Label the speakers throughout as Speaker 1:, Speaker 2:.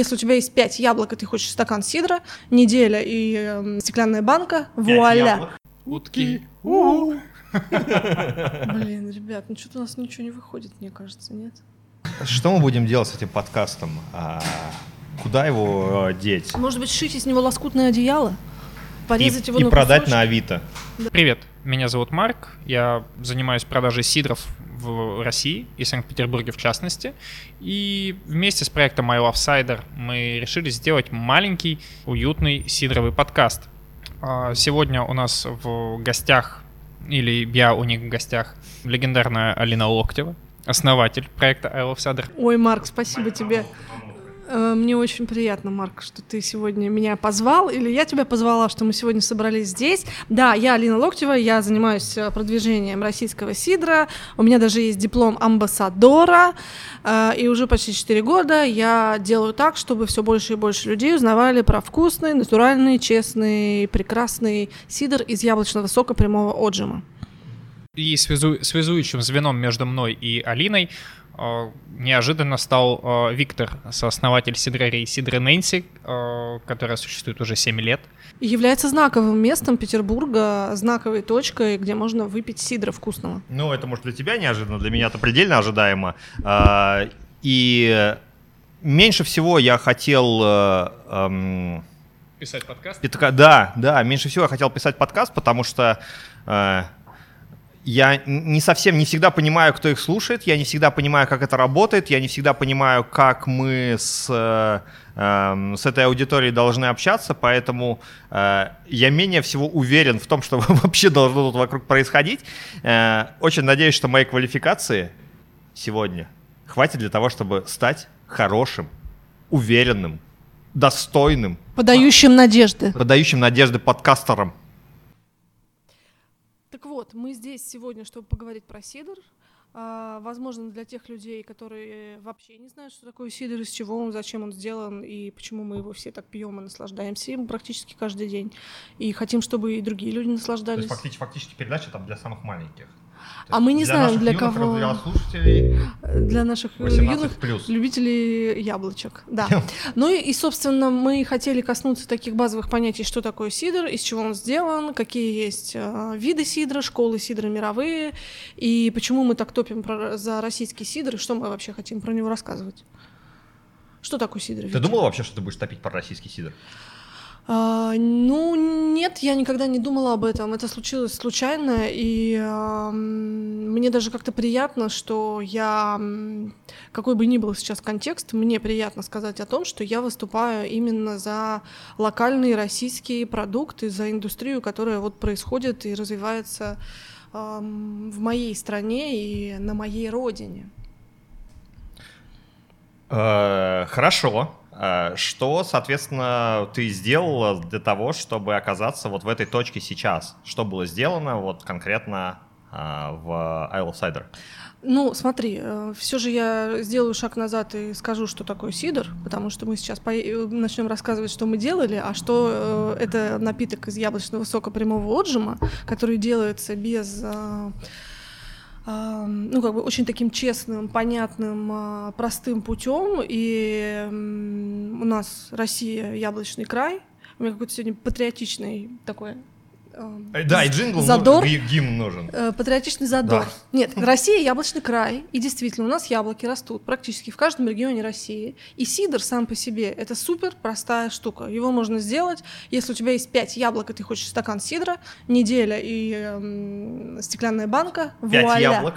Speaker 1: Если у тебя есть 5 яблок, и ты хочешь стакан сидра, неделя и э, стеклянная банка, вуаля.
Speaker 2: Утки.
Speaker 1: Блин, ребят, ну что-то у нас ничего не выходит, мне кажется, нет?
Speaker 3: Что мы будем делать с этим подкастом? А, куда его э, деть?
Speaker 1: Может быть, сшить из него лоскутное одеяло? Порезать
Speaker 3: и,
Speaker 1: его
Speaker 3: и
Speaker 1: на
Speaker 3: продать
Speaker 1: кусочки?
Speaker 3: на Авито.
Speaker 2: Привет, меня зовут Марк, я занимаюсь продажей сидров в России и Санкт-Петербурге в частности. И вместе с проектом I Love Cider мы решили сделать маленький, уютный сидровый подкаст. А, Сегодня у нас в гостях, или я у них в гостях, легендарная Алина Локтева, основатель проекта I Love Cider.
Speaker 1: Ой, Марк, спасибо тебе. Э, Мне очень приятно, Марк, что ты сегодня меня позвал, или я тебя позвала, что мы сегодня собрались здесь. Да, я Алина Локтева, я занимаюсь э, продвижением российского сидра, у меня даже есть диплом амбассадора, э, и уже почти 4 года я делаю так, чтобы все больше и больше людей узнавали про вкусный, натуральный, честный, прекрасный сидр из яблочного сока прямого отжима.
Speaker 2: И связу- связующим звеном между мной и Алиной неожиданно стал э, Виктор, сооснователь сидрарей Сидра Нэнси, э, которая существует уже 7 лет.
Speaker 1: И является знаковым местом Петербурга, знаковой точкой, где можно выпить сидра вкусного.
Speaker 3: Ну, это может для тебя неожиданно, для меня это предельно ожидаемо. А, И меньше всего я хотел... э, эм,
Speaker 2: Писать подкаст?
Speaker 3: Питка- Да, да, меньше всего я хотел писать подкаст, потому что э, я не совсем, не всегда понимаю, кто их слушает, я не всегда понимаю, как это работает, я не всегда понимаю, как мы с, э, эм, с этой аудиторией должны общаться, поэтому э, я менее всего уверен в том, что вообще должно тут вокруг происходить. Э, очень надеюсь, что моей квалификации сегодня хватит для того, чтобы стать хорошим, уверенным, достойным,
Speaker 1: Подающим надежды.
Speaker 3: подающим надежды подкастерам.
Speaker 1: Так вот, мы здесь сегодня, чтобы поговорить про сидр. А, возможно, для тех людей, которые вообще не знают, что такое сидр, из чего он, зачем он сделан и почему мы его все так пьем и наслаждаемся им практически каждый день. И хотим, чтобы и другие люди наслаждались.
Speaker 3: фактически передача там для самых маленьких.
Speaker 1: А мы не знаем, для кого.
Speaker 3: слушателей
Speaker 1: Для наших э,
Speaker 3: 18
Speaker 1: юных
Speaker 3: плюс.
Speaker 1: любителей яблочек, да. Ну и, и, собственно, мы хотели коснуться таких базовых понятий, что такое сидр, из чего он сделан, какие есть э, виды сидра, школы сидра мировые, и почему мы так топим про- за российский сидр, и что мы вообще хотим про него рассказывать. Что такое сидр?
Speaker 3: Ты думала вообще, что ты будешь топить про российский сидр?
Speaker 1: А, ну, нет, я никогда не думала об этом. Это случилось случайно, и ам, мне даже как-то приятно, что я, какой бы ни был сейчас контекст, мне приятно сказать о том, что я выступаю именно за локальные российские продукты, за индустрию, которая вот происходит и развивается ам, в моей стране и на моей родине.
Speaker 3: Э, Хорошо. Э, Что, соответственно, ты сделала для того, чтобы оказаться вот в этой точке сейчас? Что было сделано вот конкретно э, в Isle of Cider?
Speaker 1: Ну, смотри, все же я сделаю шаг назад и скажу, что такое сидр, потому что мы сейчас начнем рассказывать, что мы делали, а что э, это напиток из яблочного сока прямого отжима, который делается без э, э, ну, как бы очень таким честным, понятным, э, простым путем. И у нас Россия яблочный край. У меня какой-то сегодня патриотичный такой э,
Speaker 3: Да, и джингл,
Speaker 1: задор.
Speaker 3: ги- гимн нужен.
Speaker 1: Э, Патриотичный задор.
Speaker 3: Да.
Speaker 1: Нет, Россия яблочный край, и действительно у нас яблоки растут практически в каждом регионе России. И сидр сам по себе это супер простая штука. Его можно сделать, если у тебя есть 5 яблок, и ты хочешь стакан сидра, неделя и эм, стеклянная банка,
Speaker 3: Пять
Speaker 1: вуаля.
Speaker 3: яблок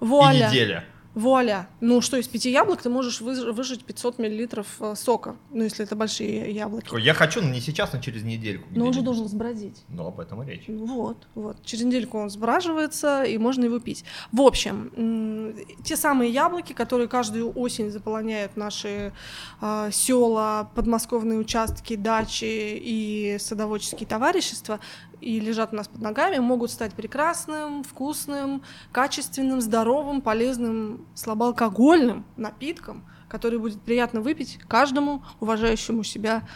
Speaker 3: и
Speaker 1: Вуаля.
Speaker 3: неделя.
Speaker 1: Вуаля. Ну что, из пяти яблок ты можешь выж- выжать 500 миллилитров э, сока, ну если это большие яблоки.
Speaker 3: Я хочу, но не сейчас, но через недельку.
Speaker 1: Но он же должен сбродить.
Speaker 3: Ну, об этом и речь.
Speaker 1: Вот, вот. Через недельку он сбраживается, и можно его пить. В общем, те самые яблоки, которые каждую осень заполоняют наши а, села, подмосковные участки, дачи и садоводческие товарищества, и лежат у нас под ногами, могут стать прекрасным, вкусным, качественным, здоровым, полезным, слабоалкогольным напитком, который будет приятно выпить каждому уважающему себя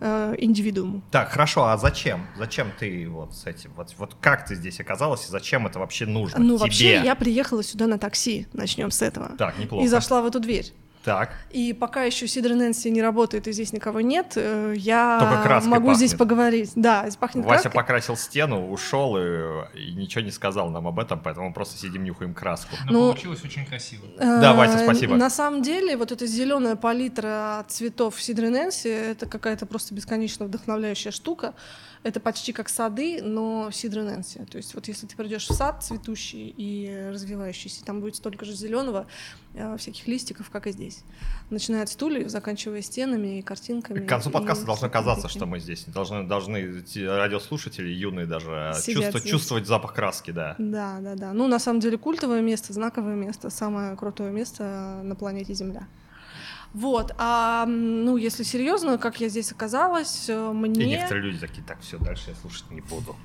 Speaker 1: э, индивидууму.
Speaker 3: Так, хорошо, а зачем? Зачем ты вот с этим? Вот, вот как ты здесь оказалась и зачем это вообще нужно
Speaker 1: Ну,
Speaker 3: тебе?
Speaker 1: вообще, я приехала сюда на такси, начнем с этого.
Speaker 3: Так, неплохо.
Speaker 1: И зашла в эту дверь.
Speaker 3: Так.
Speaker 1: И пока еще Сидр Нэнси не работает и здесь никого нет, э, я могу
Speaker 3: пахнет.
Speaker 1: здесь поговорить. Да, здесь пахнет
Speaker 3: Вася
Speaker 1: краской.
Speaker 3: покрасил стену, ушел и, и ничего не сказал нам об этом, поэтому мы просто сидим нюхаем краску.
Speaker 2: Но
Speaker 1: Ну,
Speaker 2: получилось очень красиво.
Speaker 3: Да, Вася,
Speaker 1: Э,
Speaker 3: спасибо.
Speaker 1: На самом деле, вот эта зеленая палитра цветов Сидры Нэнси это какая-то просто бесконечно вдохновляющая штука. Это почти как сады, но Сидры Нэнси. То есть вот если ты придешь в сад цветущий и развивающийся, там будет столько же зеленого, всяких листиков, как и здесь. Начиная от стульев, заканчивая стенами и картинками.
Speaker 3: К концу
Speaker 1: и
Speaker 3: подкаста должно казаться, что мы здесь должны, должны те радиослушатели, юные даже,
Speaker 1: Сидят
Speaker 3: чувствовать, чувствовать запах краски, да.
Speaker 1: Да, да, да. Ну, на самом деле, культовое место, знаковое место, самое крутое место на планете Земля. Вот, а ну, если серьезно, как я здесь оказалась, э, мне...
Speaker 3: И некоторые люди такие, так, все, дальше я слушать не буду.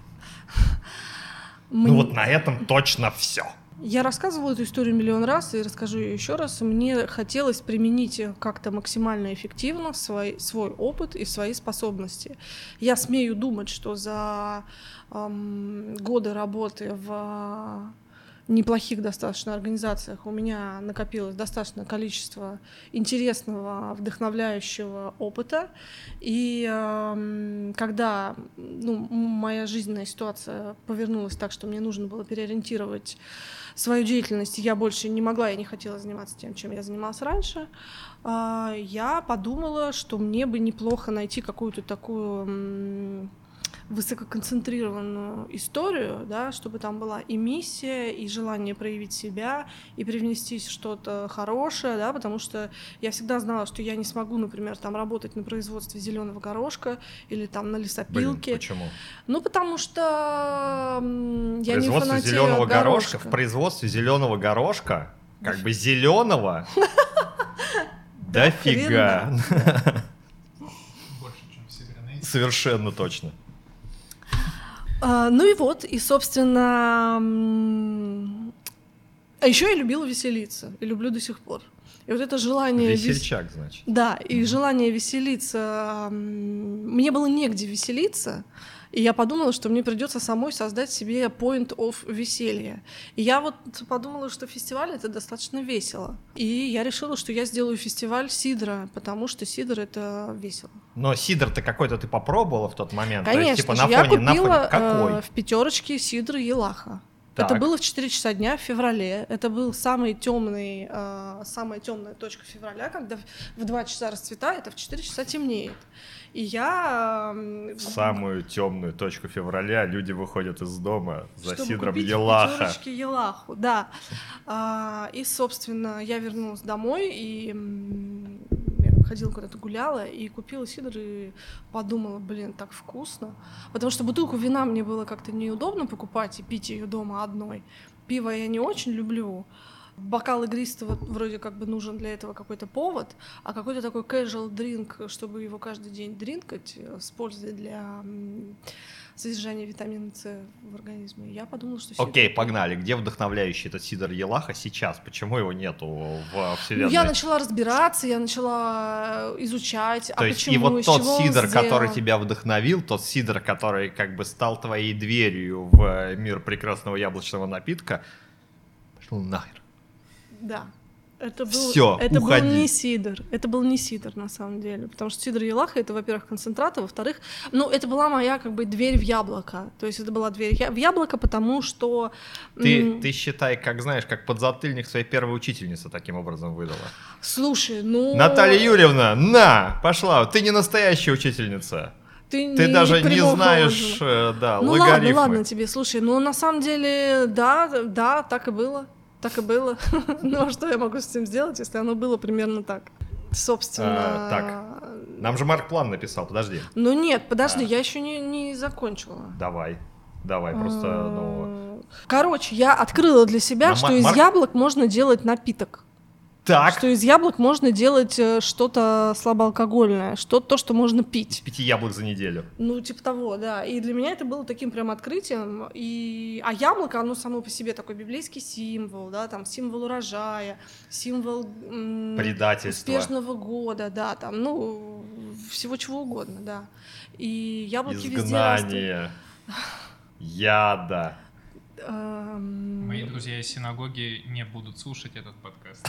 Speaker 1: мне-
Speaker 3: Ну вот на этом точно все.
Speaker 1: Я рассказывала эту историю миллион раз и расскажу ее еще раз. Мне хотелось применить как-то максимально эффективно свой, свой опыт и свои способности. Я смею думать, что за эм, годы работы в неплохих достаточно организациях у меня накопилось достаточное количество интересного, вдохновляющего опыта. И эм, когда ну, моя жизненная ситуация повернулась так, что мне нужно было переориентировать свою деятельность, и я больше не могла, я не хотела заниматься тем, чем я занималась раньше, а, я подумала, что мне бы неплохо найти какую-то такую высококонцентрированную историю, да, чтобы там была и миссия, и желание проявить себя, и привнести что-то хорошее, да, потому что я всегда знала, что я не смогу, например, там работать на производстве зеленого горошка или там на
Speaker 3: Блин,
Speaker 1: лесопилке.
Speaker 3: почему?
Speaker 1: Ну, потому что я не
Speaker 3: производство
Speaker 1: фанатею
Speaker 3: зеленого
Speaker 1: от
Speaker 3: горошка, в производстве зеленого горошка, как бы зеленого. Дофига. Совершенно точно.
Speaker 1: А, ну и вот, и, собственно, а еще я любила веселиться, и люблю до сих пор. И вот это желание... вес-
Speaker 3: Весельчак, значит.
Speaker 1: Да, и желание веселиться... Мне было негде веселиться, и я подумала, что мне придется самой создать себе point of веселье. И я вот подумала, что фестиваль — это достаточно весело. И я решила, что я сделаю фестиваль сидра, потому что сидр — это весело.
Speaker 3: Но сидр-то какой-то ты попробовала в тот момент? То
Speaker 1: Конечно
Speaker 3: есть, типа, на
Speaker 1: я
Speaker 3: фоне, на
Speaker 1: купила
Speaker 3: фоне какой?
Speaker 1: э, в пятерочке сидр Елаха.
Speaker 3: Так.
Speaker 1: Это было в 4 часа дня в феврале. Это был самый темный, э, самая темная точка февраля, когда в- в 2 часа расцветает, а в 4 часа темнеет. И я... э,
Speaker 3: В самую темную точку февраля люди выходят из дома за
Speaker 1: чтобы
Speaker 3: сидром
Speaker 1: купить
Speaker 3: Елаха.
Speaker 1: Елаху, да. А, и, собственно, я вернулась домой и ходила куда-то гуляла и купила сидр и подумала, блин, так вкусно. Потому что бутылку вина мне было как-то неудобно покупать и пить ее дома одной. Пиво я не очень люблю. Бокал игристого вроде как бы нужен для этого какой-то повод, а какой-то такой casual drink, чтобы его каждый день дринкать э, с пользой для м, содержания витамина С в организме. Я подумала, что сидр
Speaker 3: Окей, погнали. Где вдохновляющий этот сидр Елаха сейчас? Почему его нету в
Speaker 1: Ну,
Speaker 3: вселенной?
Speaker 1: я начала разбираться, я начала э, изучать,
Speaker 3: То
Speaker 1: а
Speaker 3: есть
Speaker 1: почему,
Speaker 3: и вот тот сидр, который тебя вдохновил, тот сидр, который как бы стал твоей дверью в э, мир прекрасного яблочного напитка, пошел нахер.
Speaker 1: Да. Это был,
Speaker 3: Всё,
Speaker 1: это
Speaker 3: уходи.
Speaker 1: был не сидр. Это был не сидр, на самом деле. Потому что сидр Елаха это, во-первых, концентрат, а во-вторых, ну, это была моя как бы дверь в яблоко. То есть это была дверь в яблоко, потому что...
Speaker 3: Ты, ты считай, как знаешь, как подзатыльник своей первой учительницы таким образом выдала.
Speaker 1: Слушай, ну...
Speaker 3: Наталья Юрьевна, на, пошла, ты не настоящая учительница.
Speaker 1: Ты,
Speaker 3: Ты
Speaker 1: не
Speaker 3: даже не знаешь,
Speaker 1: положила.
Speaker 3: э, да,
Speaker 1: Ну
Speaker 3: логарифмы.
Speaker 1: ладно, ладно тебе, слушай, ну на самом деле, да, да, так и было, так и было. Ну а что я могу с этим сделать, если оно было примерно так? Собственно...
Speaker 3: А, так. Нам же Марк план написал, подожди.
Speaker 1: Ну нет, подожди,
Speaker 3: А.
Speaker 1: я еще не, не закончила.
Speaker 3: Давай, давай, просто, ну...
Speaker 1: Короче, я открыла для себя,
Speaker 3: Но
Speaker 1: что из яблок можно делать напиток.
Speaker 3: Так,
Speaker 1: Что из яблок можно делать э, что-то слабоалкогольное, что то, что можно
Speaker 3: из
Speaker 1: пить.
Speaker 3: пяти яблок за неделю.
Speaker 1: Ну, типа того, да. И для меня это было таким прям открытием. И... А яблоко, оно само по себе такой библейский символ, да, там символ урожая, символ м,
Speaker 3: Предательство.
Speaker 1: успешного года, да, там, ну, всего чего угодно, да. И яблоки везде растут.
Speaker 3: Изгнание. Яда.
Speaker 1: Эм,
Speaker 2: Мои друзья из синагоги не будут слушать этот подкаст.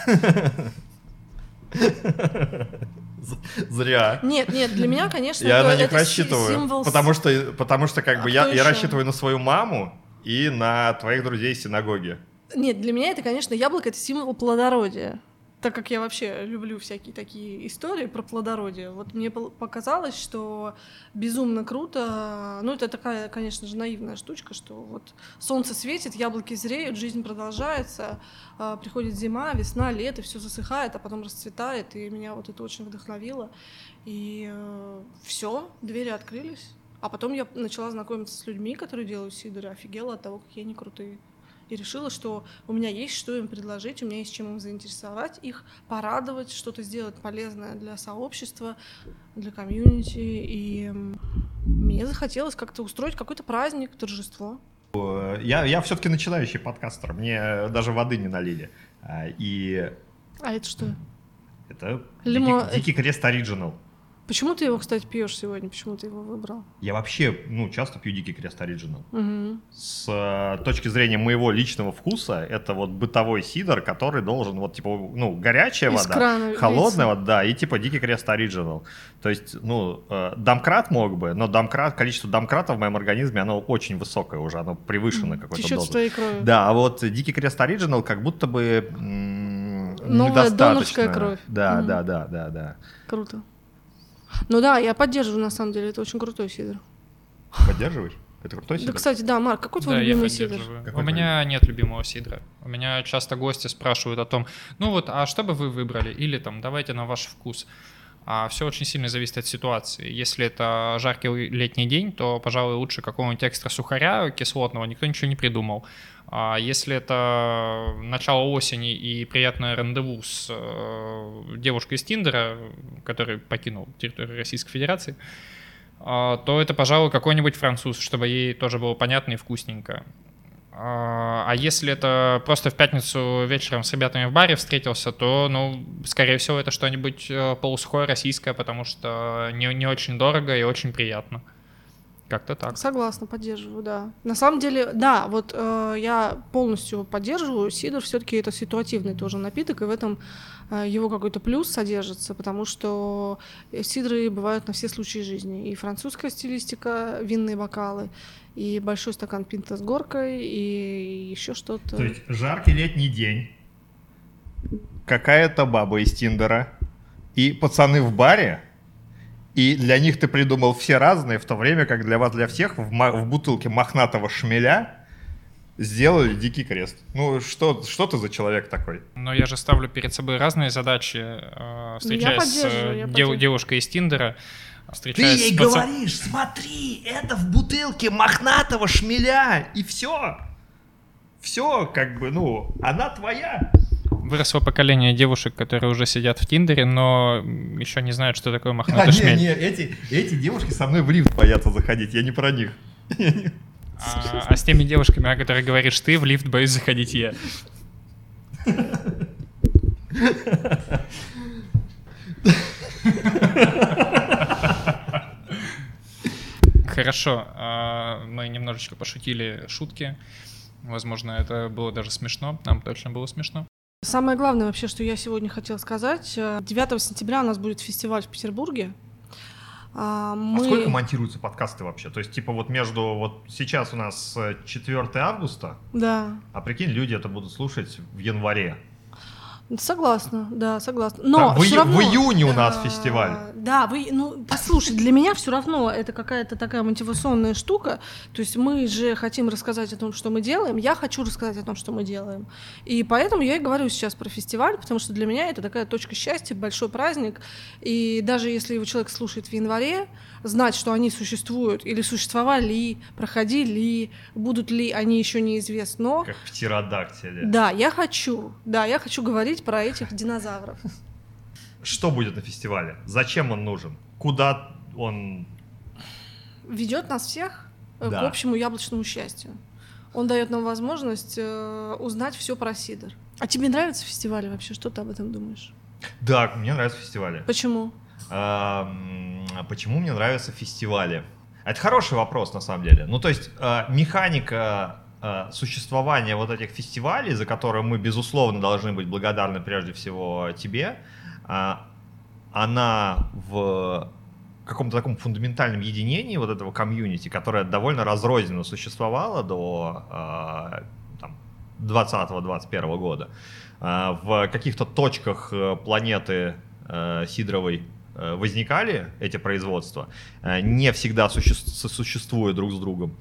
Speaker 3: Зря.
Speaker 1: Нет, нет, для меня, конечно,
Speaker 3: я на них рассчитываю.
Speaker 1: символ...
Speaker 3: Потому что, потому что как
Speaker 1: А
Speaker 3: бы
Speaker 1: кто
Speaker 3: я, я рассчитываю на свою маму и на твоих друзей из синагоги.
Speaker 1: Нет, для меня это, конечно, яблоко — это символ плодородия. Так как я вообще люблю всякие такие истории про плодородие, вот мне показалось, что безумно круто. Ну, это такая, конечно же, наивная штучка, что вот солнце светит, яблоки зреют, жизнь продолжается, а, приходит зима, весна, лето, все засыхает, а потом расцветает, и меня вот это очень вдохновило. И все, двери открылись. А потом я начала знакомиться с людьми, которые делают сидоры, офигела от того, какие они крутые. И решила, что у меня есть что им предложить, у меня есть чем им заинтересовать их, порадовать, что-то сделать полезное для сообщества, для комьюнити. И мне захотелось как-то устроить какой-то праздник, торжество.
Speaker 3: Э, Я, я все-таки начинающий подкастер, мне даже воды не налили. А, И
Speaker 1: А это что?
Speaker 3: это
Speaker 1: Лимо-
Speaker 3: Дикий, Дикий Крест Оригинал.
Speaker 1: Почему ты его, кстати, пьешь сегодня? Почему ты его выбрал?
Speaker 3: Я вообще, ну, часто пью Дикий Крест Оригинал.
Speaker 1: Мгм.
Speaker 3: С э, точки зрения моего личного вкуса, это вот бытовой сидр, который должен, вот, типа, ну, горячая
Speaker 1: Из
Speaker 3: вода,
Speaker 1: крана
Speaker 3: холодная вода, да, и, типа, Дикий Крест Оригинал. То есть, ну, э, домкрат мог бы, но домкрат, количество домкратов в моем организме, оно очень высокое уже, оно превышено какой-то
Speaker 1: Течет
Speaker 3: дозой.
Speaker 1: твоей крови.
Speaker 3: Да, а вот Дикий Крест Оригинал как будто бы м,
Speaker 1: Новая донорская кровь.
Speaker 3: Да,
Speaker 1: Мгм.
Speaker 3: да, да, да, да.
Speaker 1: Круто. Ну да, я поддерживаю, на самом деле, это очень крутой сидр.
Speaker 3: Поддерживаешь? Это крутой
Speaker 1: Да,
Speaker 3: сидр?
Speaker 1: кстати, да, Марк, какой твой
Speaker 2: Да, я
Speaker 1: любимый сидр?
Speaker 3: Какой
Speaker 2: У меня нет любимого сидра. У меня часто гости спрашивают о том, ну вот, а что бы вы выбрали? Или там, давайте на ваш вкус. А все очень сильно зависит от ситуации. Если это жаркий летний день, то, пожалуй, лучше какого-нибудь экстра сухаря кислотного, никто ничего не придумал. А если это начало осени и приятное рандеву с э, девушкой из Тиндера, который покинул территорию Российской Федерации, а, то это, пожалуй, какой-нибудь француз, чтобы ей тоже было понятно и вкусненько. А а если это просто в пятницу вечером с ребятами в баре встретился, то, ну, скорее всего, это что-нибудь э, полусухое российское, потому что не, не очень дорого и очень приятно. Как-то так.
Speaker 1: Согласна, поддерживаю, да. На самом деле, да, вот э, я полностью поддерживаю. Сидр все-таки это ситуативный тоже напиток, и в этом э, его какой-то плюс содержится, потому что сидры бывают на все случаи жизни. И французская стилистика, винные бокалы, и большой стакан пинта с горкой, и еще что-то.
Speaker 3: То есть жаркий летний день, какая-то баба из Тиндера и пацаны в баре, и для них ты придумал все разные, в то время как для вас, для всех, в, в бутылке мохнатого шмеля сделали дикий крест. Ну, что, что ты за человек такой?
Speaker 2: Но я же ставлю перед собой разные задачи, э, встречаясь с э,
Speaker 1: я
Speaker 2: дев-
Speaker 1: поддерживаю.
Speaker 2: девушкой из Тиндера, встречаясь с паца-
Speaker 3: смотри, это в бутылке мохнатого шмеля, и все. Все, как бы, ну, она твоя.
Speaker 2: Выросло поколение девушек, которые уже сидят в Тиндере, но еще не знают, что такое
Speaker 3: А,
Speaker 2: мохнатый
Speaker 3: не,
Speaker 2: шмель.
Speaker 3: не, эти, эти девушки со мной в лифт боятся заходить, я не про них.
Speaker 2: А, а с теми девушками, о которых говоришь ты, в лифт боюсь заходить я. Хорошо, а, мы немножечко пошутили шутки. Возможно, это было даже смешно. Нам точно было смешно.
Speaker 1: Самое главное вообще, что я сегодня хотела сказать, э, 9 сентября у нас будет фестиваль в Петербурге. А,
Speaker 3: А
Speaker 1: Мы...
Speaker 3: сколько монтируются подкасты вообще? То есть, типа, вот между... Вот сейчас у нас э, 4 августа,
Speaker 1: Да,
Speaker 3: а прикинь, люди это будут слушать в январе.
Speaker 1: согласна, да, согласна. Но
Speaker 3: Там в,
Speaker 1: равно,
Speaker 3: в июне у нас
Speaker 1: а,
Speaker 3: фестиваль.
Speaker 1: Да, вы, ну, послушай, для меня все равно это какая-то такая мотивационная штука. То есть мы же хотим рассказать о том, что мы делаем. Я хочу рассказать о том, что мы делаем. И поэтому я и говорю сейчас про фестиваль, потому что для меня это такая точка счастья, большой праздник. И даже если его человек слушает в январе, знать, что они существуют или существовали, проходили, будут ли они еще неизвестно. Но
Speaker 3: Как птеродактили.
Speaker 1: да, я хочу, да, я хочу говорить про этих динозавров.
Speaker 3: Что будет на фестивале? Зачем он нужен? Куда он...
Speaker 1: ведет нас всех э,
Speaker 3: Да.
Speaker 1: к общему яблочному счастью. Он дает нам возможность э, узнать все про Сидор. А тебе нравятся фестивали вообще? Что ты об этом думаешь?
Speaker 3: Да, мне нравятся фестивали.
Speaker 1: Почему?
Speaker 3: А, почему мне нравятся фестивали? Это хороший вопрос, на самом деле. Ну, то есть, а, механика а, существования вот этих фестивалей, за которые мы, безусловно, должны быть благодарны прежде всего тебе, а, она в каком-то таком фундаментальном единении вот этого комьюнити, которое довольно разрозненно существовало до а, там, 20-21 года, а, в каких-то точках э, планеты э, Сидоровой э, возникали эти производства, не всегда суще- сосуществуя друг с другом.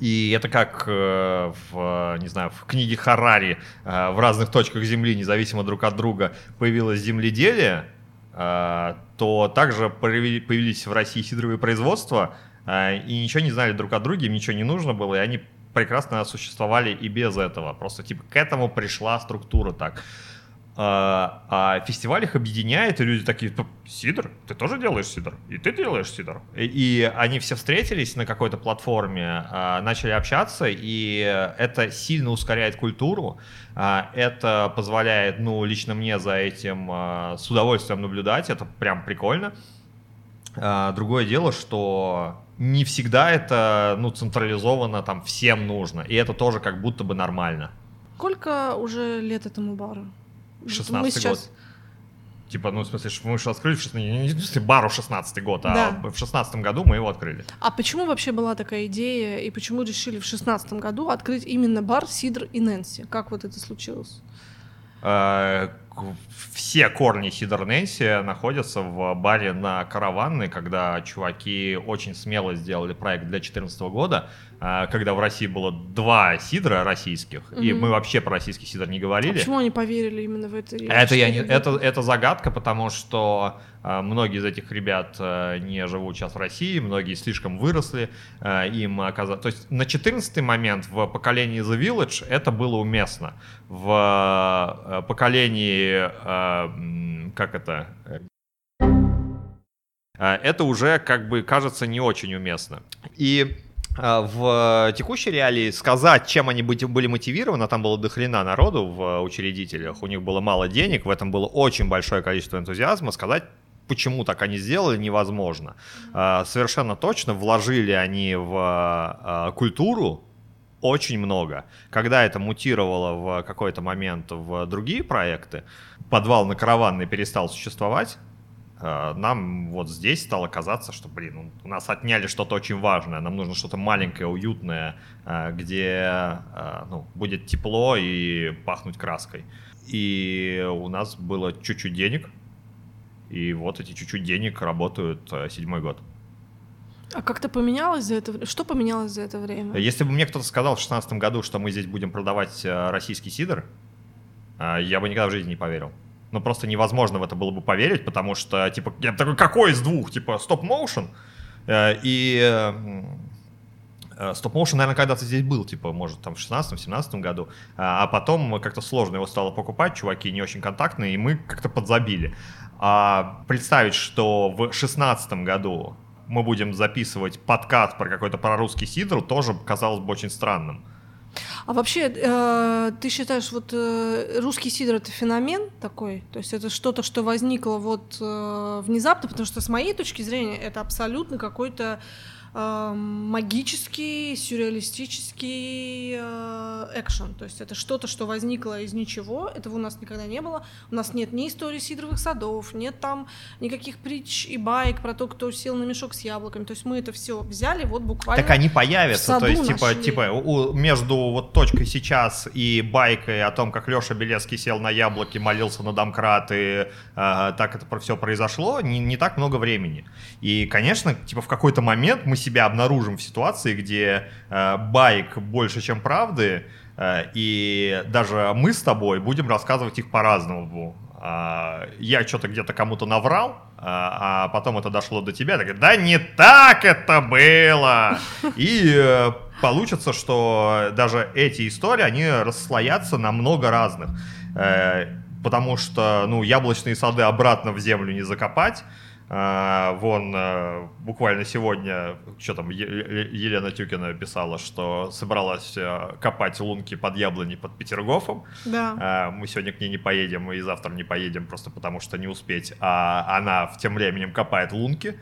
Speaker 3: И это как в, не знаю, в книге Харари в разных точках Земли, независимо друг от друга, появилось земледелие, то также появились в России сидровые производства, и ничего не знали друг о друге, им ничего не нужно было, и они прекрасно существовали и без этого. Просто типа к этому пришла структура так. А, а фестиваль их объединяет, и люди такие, Сидор, ты тоже делаешь Сидор? И ты делаешь Сидор? И, и они все встретились на какой-то платформе, а, начали общаться, и это сильно ускоряет культуру, а, это позволяет, ну, лично мне за этим а, с удовольствием наблюдать, это прям прикольно. А, другое дело, что не всегда это ну, централизовано, там всем нужно. И это тоже как будто бы нормально.
Speaker 1: Сколько уже лет этому бару?
Speaker 3: 16 сейчас... год. Типа, ну, в смысле, мы же открыли в 16... Не в смысле, бару 16 год, а да. в 16 году мы его открыли.
Speaker 1: А почему вообще была такая идея, и почему решили в 16 году открыть именно бар Сидр и Нэнси? Как вот это случилось?
Speaker 3: Все корни Сидор Нэнси находятся в баре на Караванной, когда чуваки очень смело сделали проект для 2014 года, э, когда в России было два сидра российских, mm-hmm. и мы вообще про российский сидр не говорили. А
Speaker 1: почему они поверили именно в это?
Speaker 3: Это, я не, это, это загадка, потому что э, многие из этих ребят э, не живут сейчас в России, многие слишком выросли, им оказалось... То есть на 14 момент в поколении The Village это было уместно. В поколении... Э, как это? Э, это уже, как бы, кажется не очень уместно. И э, в текущей реалии сказать, чем они были мотивированы, там было дохрена народу в учредителях, у них было мало денег, в этом было очень большое количество энтузиазма, сказать почему так они сделали, невозможно. Совершенно точно вложили они в культуру очень много. Когда это мутировало в какой-то момент в другие проекты, подвал на караванный перестал существовать, э, нам вот здесь стало казаться, что, блин, у нас отняли что-то очень важное, нам нужно что-то маленькое, уютное, э, где э, ну, будет тепло и пахнуть краской. И у нас было чуть-чуть денег, и вот эти чуть-чуть денег работают седьмой год.
Speaker 1: А как-то поменялось за это Что поменялось за это время?
Speaker 3: Если бы мне кто-то сказал в 2016 году, что мы здесь будем продавать российский сидр, а, я бы никогда в жизни не поверил. Ну, просто невозможно в это было бы поверить, потому что, типа, я такой, какой из двух? Типа, стоп-моушен? Э, и стоп-моушен, наверное, когда-то здесь был, типа, может, там в 16-17 году, а, а потом как-то сложно его стало покупать, чуваки не очень контактные, и мы как-то подзабили. А представить, что в 16 году мы будем записывать подкаст про какой-то прорусский сидр, тоже казалось бы очень странным.
Speaker 1: А вообще, э, ты считаешь, вот э, русский сидр это феномен такой? То есть это что-то, что возникло вот э, внезапно, потому что с моей точки зрения это абсолютно какой-то магический, сюрреалистический э, экшен. То есть это что-то, что возникло из ничего, этого у нас никогда не было. У нас нет ни истории сидровых садов, нет там никаких притч и байк про то, кто сел на мешок с яблоками. То есть мы это все взяли вот буквально.
Speaker 3: Так они появятся, то есть типа, типа у, между вот точкой сейчас и байкой о том, как Леша Белецкий сел на яблоки, молился на домкрат и э, так это все произошло, не, не так много времени. И, конечно, типа в какой-то момент мы себя обнаружим в ситуации, где э, байк больше, чем правды, э, и даже мы с тобой будем рассказывать их по-разному. Э, я что-то где-то кому-то наврал, э, а потом это дошло до тебя, так да не так это было! И э, получится, что даже эти истории, они расслоятся на много разных. Э, потому что, ну, яблочные сады обратно в землю не закопать, а, вон а, буквально сегодня, что там, Елена Тюкина писала, что собралась а, копать лунки под яблони под Петергофом. Да. Мы сегодня к ней не поедем и завтра не поедем просто потому, что не успеть. А она в тем временем копает лунки.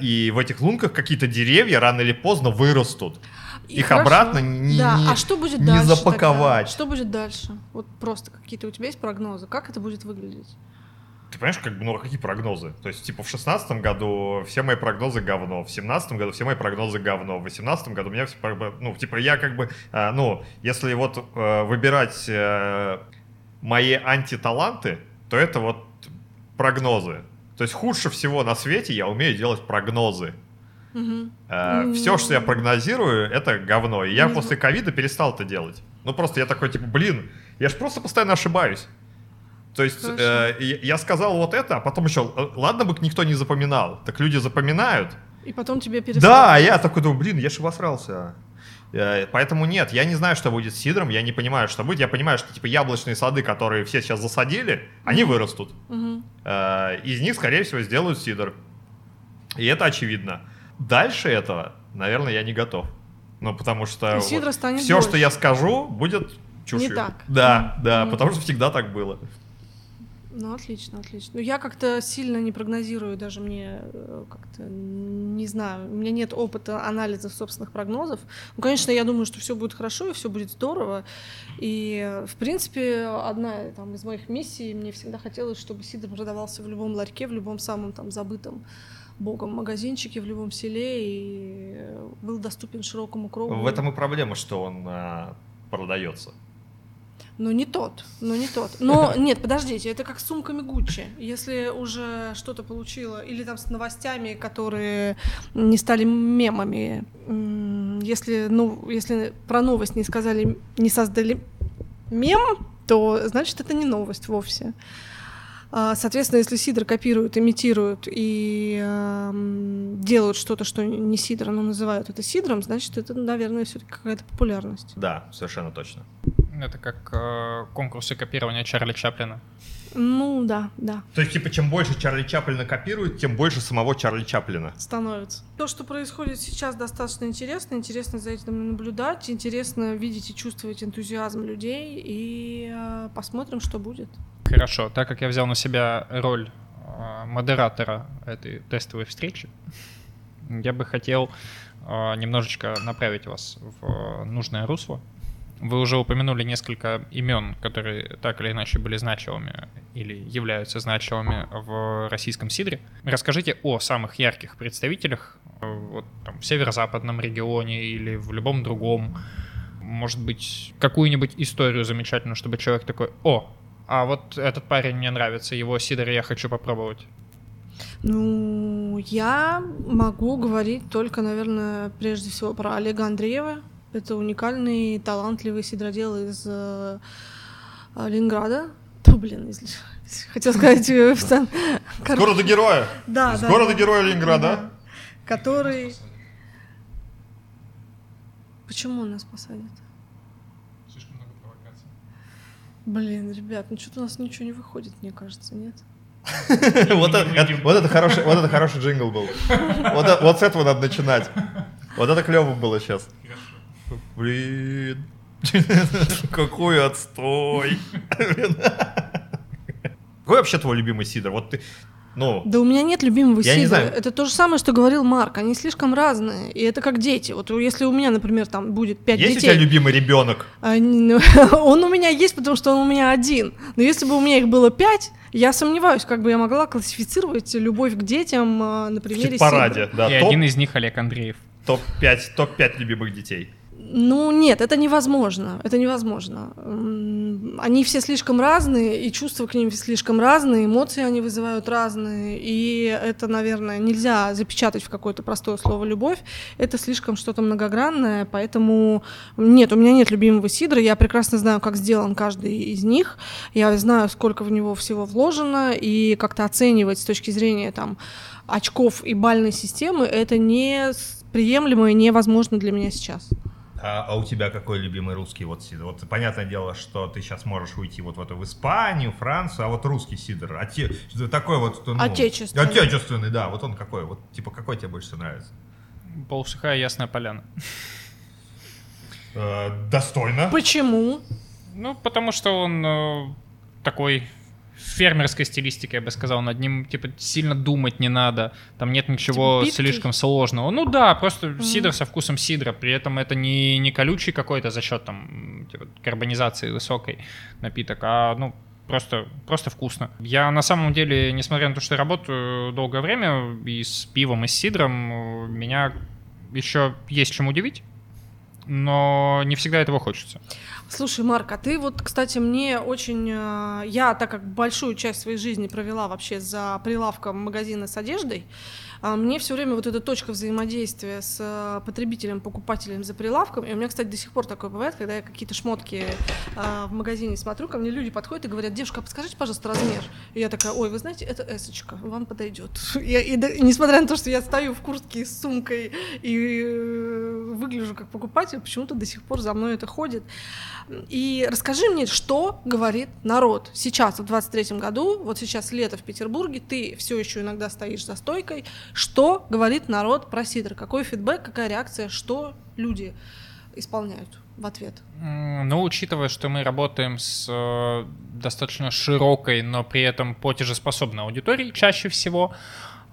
Speaker 3: И в этих лунках какие-то деревья рано или поздно вырастут. И Их хорошо. обратно не, да. а что будет не дальше запаковать.
Speaker 1: Тогда? Что будет дальше? Вот просто какие-то у тебя есть прогнозы? Как это будет выглядеть?
Speaker 3: Ты понимаешь, как бы, ну, какие прогнозы? То есть, типа, в шестнадцатом году все мои прогнозы говно, в семнадцатом году все мои прогнозы говно, в восемнадцатом году у меня все, ну, типа, я как бы, э, ну, если вот э, выбирать э, мои антиталанты, то это вот прогнозы. То есть худше всего на свете я умею делать прогнозы. Э, Все, что я прогнозирую, это говно. И я после ковида перестал это делать. Ну просто я такой, типа, блин, я же просто постоянно ошибаюсь. То есть
Speaker 1: Хорошо.
Speaker 3: э, я сказал вот это, а потом еще, э, ладно бы никто не запоминал, так люди запоминают.
Speaker 1: И потом тебе перестали.
Speaker 3: Да, а я такой думаю, блин, я же обосрался. Э, Поэтому нет, я не знаю, что будет с сидром, я не понимаю, что будет. Я понимаю, что типа яблочные сады, которые все сейчас засадили, они вырастут. Э, Из них, скорее всего, сделают сидр. И это очевидно. Дальше этого, наверное, я не готов. Ну, потому что
Speaker 1: станет
Speaker 3: все,
Speaker 1: больше.
Speaker 3: что я скажу, будет чушью.
Speaker 1: Не так.
Speaker 3: Да, да,
Speaker 1: Мгм.
Speaker 3: потому что всегда так было.
Speaker 1: Ну, отлично, отлично. Ну, я как-то сильно не прогнозирую, даже мне э, как-то не знаю, у меня нет опыта анализа собственных прогнозов. Ну, конечно, я думаю, что все будет хорошо и все будет здорово. И, э, в принципе, одна там, из моих миссий, мне всегда хотелось, чтобы сидр продавался в любом ларьке, в любом самом там забытом богом магазинчике, в любом селе и э, был доступен широкому кругу.
Speaker 3: В этом и проблема, что он продается.
Speaker 1: Ну, не тот, ну, не тот. Но нет, подождите, это как с сумками Гуччи. Если уже что-то получила, или там с новостями, которые не стали мемами, если, ну, если про новость не сказали, не создали мем, то значит это не новость вовсе. А, Соответственно, если Сидор копируют, имитируют и эм, делают что-то, что не Сидор, но называют это Сидром, значит, это, наверное, все-таки какая-то популярность.
Speaker 3: Да, совершенно точно.
Speaker 2: Это как э, конкурсы копирования Чарли Чаплина.
Speaker 1: Ну, да, да.
Speaker 3: То есть, типа, чем больше Чарли Чаплина копирует, тем больше самого Чарли Чаплина.
Speaker 1: становится. То, что происходит сейчас, достаточно интересно. Интересно за этим наблюдать. Интересно видеть и чувствовать энтузиазм людей. И э, посмотрим, что будет.
Speaker 2: Хорошо, так как я взял на себя роль э, модератора этой тестовой встречи, я бы хотел э, немножечко направить вас в э, нужное русло. Вы уже упомянули несколько имен, которые так или иначе были значимыми или являются значимыми в российском сидре. Расскажите о самых ярких представителях э, вот, там, в северо-западном регионе или в любом другом. Может быть, какую-нибудь историю замечательную, чтобы человек такой, о, а вот этот парень мне нравится, его сидр я хочу попробовать.
Speaker 1: Ну, я могу говорить только, наверное, прежде всего про Олега Андреева. Это уникальный, талантливый сидродел из э, Ленинграда. Да, блин, если... Хотел сказать... э,
Speaker 3: С города героя.
Speaker 1: Да,
Speaker 3: С
Speaker 1: да,
Speaker 3: города
Speaker 1: да.
Speaker 3: героя Ленинграда.
Speaker 1: Да. Который... Почему нас посадят?
Speaker 2: Слишком много провокаций.
Speaker 1: Блин, ребят, ну что-то у нас ничего не выходит, мне кажется, нет?
Speaker 3: Вот это- хороший, вот это хороший джингл был. Вот с этого надо начинать. Вот это клево было сейчас. Блин. Какой отстой. Какой вообще твой любимый сидр? Вот ты, ну,
Speaker 1: Да у меня нет любимого
Speaker 3: Я не
Speaker 1: сидра.
Speaker 3: знаю.
Speaker 1: Это то же самое, что говорил Марк. Они слишком разные. И это как дети. Вот если у меня, например, там будет пять
Speaker 3: есть у тебя
Speaker 1: детей,
Speaker 3: любимый ребенок?
Speaker 1: а, ну, он у меня есть, потому что он у меня один. Но если бы у меня их было пять, я сомневаюсь, как бы я могла классифицировать любовь к детям а, на
Speaker 3: В
Speaker 1: примере
Speaker 3: параде,
Speaker 1: сидра.
Speaker 3: да,
Speaker 2: И
Speaker 3: топ-
Speaker 2: один из них Олег Андреев.
Speaker 3: топ-5 топ-5 любимых детей.
Speaker 1: Ну нет, это невозможно. Это невозможно. Они все слишком разные, и чувства к ним слишком разные, эмоции они вызывают разные, и это, наверное, нельзя запечатать в какое-то простое слово любовь. Это слишком что-то многогранное, поэтому нет, у меня нет любимого сидра. Я прекрасно знаю, как сделан каждый из них. Я знаю, сколько в него всего вложено, и как-то оценивать с точки зрения там очков и бальной системы это не приемлемо и невозможно для меня сейчас.
Speaker 3: А, а у тебя какой любимый русский вот сидр? Вот понятное дело, что ты сейчас можешь уйти вот в эту в Испанию, Францию, а вот русский сидр, оте- такой вот ну,
Speaker 1: Отечественный.
Speaker 3: отечественный, да, вот он какой, вот типа какой тебе больше всего нравится?
Speaker 2: Полусухая ясная поляна.
Speaker 3: Э, достойно.
Speaker 1: Почему?
Speaker 2: Ну, потому что он э, такой фермерской стилистики, я бы сказал, над ним типа сильно думать не надо, там нет ничего
Speaker 1: Типа
Speaker 2: слишком сложного. Ну да, просто сидр со вкусом сидра, при этом это не, не колючий какой-то за счет там типа, карбонизации высокой напиток, а ну просто, просто вкусно. Я на самом деле, несмотря на то, что я работаю долгое время и с пивом, и с сидром, меня еще есть чем удивить, но не всегда этого хочется.
Speaker 1: Слушай, Марк, а ты вот, кстати, мне очень... э, Я, так как большую часть своей жизни провела вообще за прилавком магазина с одеждой, а, мне все время вот эта точка взаимодействия с э, потребителем, покупателем за прилавком, и у меня, кстати, до сих пор такое бывает, когда я какие-то шмотки э, в магазине смотрю, ко мне люди подходят и говорят, девушка, а подскажите, пожалуйста, размер. И я такая, ой, вы знаете, это эсочка, вам подойдет. И, и и несмотря на то, что я стою в куртке с сумкой и э, выгляжу как покупатель, почему-то до сих пор за мной это ходит. И расскажи мне, что говорит народ сейчас, в 23-м году, вот сейчас лето в Петербурге, ты все еще иногда стоишь за стойкой, что говорит народ про сидр? Какой фидбэк, какая реакция, что люди исполняют в ответ?
Speaker 2: Ну, учитывая, что мы работаем с э, достаточно широкой, но при этом платежеспособной аудиторией чаще всего,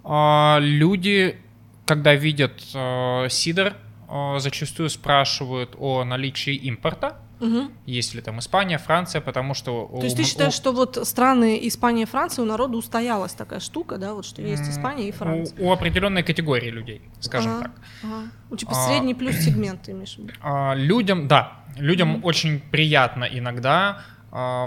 Speaker 2: э, люди, когда видят э, сидр, э, зачастую спрашивают о наличии импорта,
Speaker 1: Мгм.
Speaker 2: есть ли там Испания, Франция, потому что...
Speaker 1: То есть ты считаешь, что вот страны Испания, Франция, у народа устоялась такая штука, да, вот что есть Испания и Франция?
Speaker 2: У, у определенной категории людей, скажем
Speaker 1: Ага,
Speaker 2: так.
Speaker 1: ага. Ну, типа
Speaker 2: А.
Speaker 1: средний плюс сегмент, ты имеешь в виду?
Speaker 2: А, людям, да, людям
Speaker 1: Мгм.
Speaker 2: очень приятно иногда